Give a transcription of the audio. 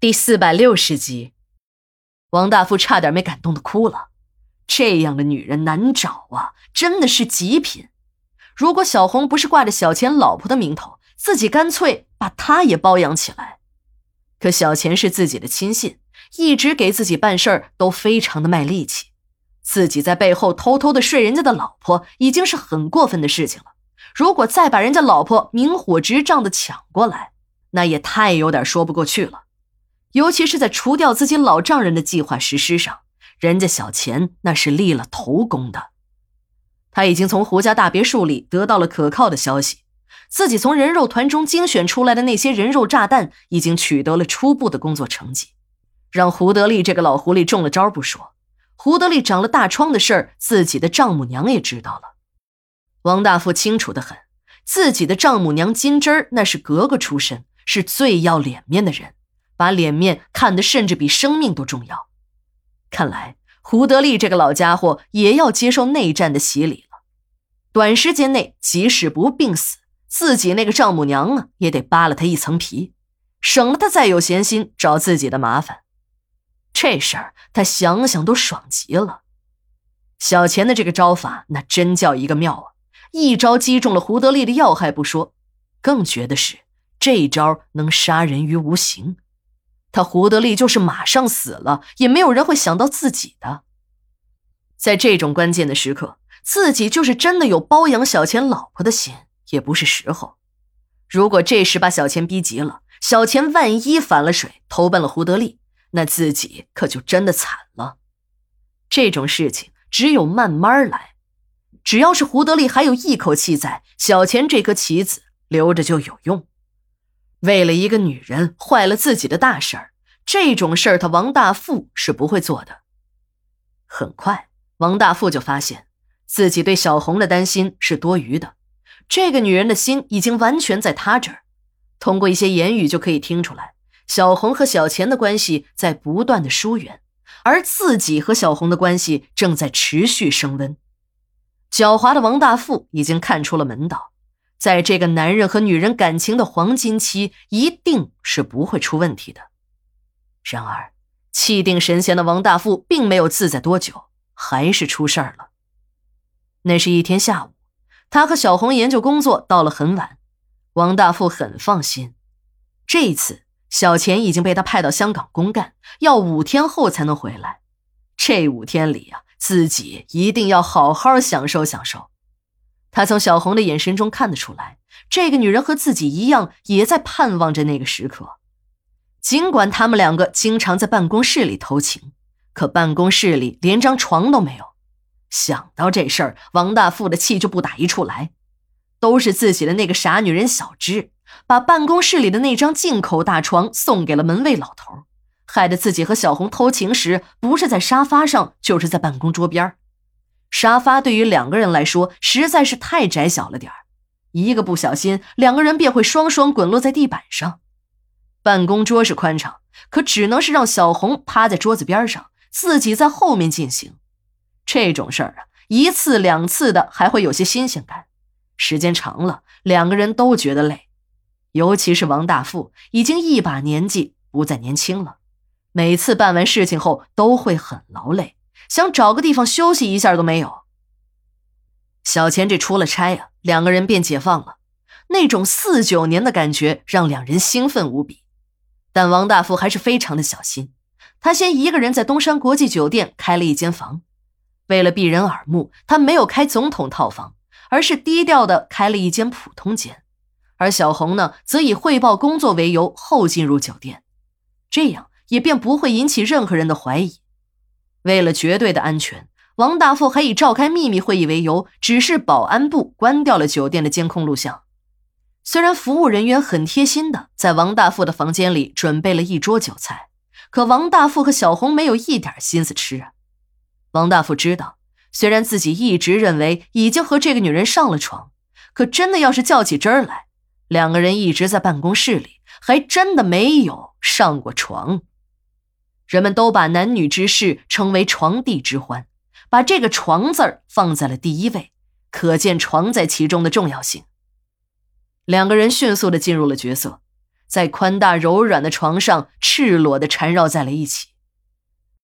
第四百六十集，王大富差点没感动的哭了。这样的女人难找啊，真的是极品。如果小红不是挂着小钱老婆的名头，自己干脆把她也包养起来。可小钱是自己的亲信，一直给自己办事儿都非常的卖力气。自己在背后偷偷的睡人家的老婆，已经是很过分的事情了。如果再把人家老婆明火执仗的抢过来，那也太有点说不过去了。尤其是在除掉自己老丈人的计划实施上，人家小钱那是立了头功的。他已经从胡家大别墅里得到了可靠的消息，自己从人肉团中精选出来的那些人肉炸弹已经取得了初步的工作成绩。让胡德利这个老狐狸中了招不说，胡德利长了大疮的事儿，自己的丈母娘也知道了。王大富清楚的很，自己的丈母娘金枝儿那是格格出身，是最要脸面的人。把脸面看得甚至比生命都重要，看来胡德利这个老家伙也要接受内战的洗礼了。短时间内，即使不病死，自己那个丈母娘啊，也得扒了他一层皮，省了他再有闲心找自己的麻烦。这事儿他想想都爽极了。小钱的这个招法，那真叫一个妙啊！一招击中了胡德利的要害不说，更绝的是这一招能杀人于无形。他胡德利就是马上死了，也没有人会想到自己的。在这种关键的时刻，自己就是真的有包养小钱老婆的心，也不是时候。如果这时把小钱逼急了，小钱万一反了水，投奔了胡德利，那自己可就真的惨了。这种事情只有慢慢来，只要是胡德利还有一口气在，小钱这颗棋子留着就有用。为了一个女人坏了自己的大事儿，这种事儿他王大富是不会做的。很快，王大富就发现自己对小红的担心是多余的。这个女人的心已经完全在他这儿，通过一些言语就可以听出来，小红和小钱的关系在不断的疏远，而自己和小红的关系正在持续升温。狡猾的王大富已经看出了门道。在这个男人和女人感情的黄金期，一定是不会出问题的。然而，气定神闲的王大富并没有自在多久，还是出事儿了。那是一天下午，他和小红研究工作到了很晚，王大富很放心。这一次，小钱已经被他派到香港公干，要五天后才能回来。这五天里啊，自己一定要好好享受享受。他从小红的眼神中看得出来，这个女人和自己一样，也在盼望着那个时刻。尽管他们两个经常在办公室里偷情，可办公室里连张床都没有。想到这事儿，王大富的气就不打一处来。都是自己的那个傻女人小芝，把办公室里的那张进口大床送给了门卫老头，害得自己和小红偷情时，不是在沙发上，就是在办公桌边儿沙发对于两个人来说实在是太窄小了点儿，一个不小心，两个人便会双双滚落在地板上。办公桌是宽敞，可只能是让小红趴在桌子边上，自己在后面进行。这种事儿啊，一次两次的还会有些新鲜感，时间长了，两个人都觉得累。尤其是王大富，已经一把年纪，不再年轻了，每次办完事情后都会很劳累。想找个地方休息一下都没有。小钱这出了差啊，两个人便解放了，那种四九年的感觉让两人兴奋无比。但王大富还是非常的小心，他先一个人在东山国际酒店开了一间房，为了避人耳目，他没有开总统套房，而是低调的开了一间普通间。而小红呢，则以汇报工作为由后进入酒店，这样也便不会引起任何人的怀疑。为了绝对的安全，王大富还以召开秘密会议为由，指示保安部关掉了酒店的监控录像。虽然服务人员很贴心的在王大富的房间里准备了一桌酒菜，可王大富和小红没有一点心思吃啊。王大富知道，虽然自己一直认为已经和这个女人上了床，可真的要是较起真儿来，两个人一直在办公室里，还真的没有上过床。人们都把男女之事称为“床地之欢”，把这个“床”字儿放在了第一位，可见床在其中的重要性。两个人迅速的进入了角色，在宽大柔软的床上赤裸的缠绕在了一起。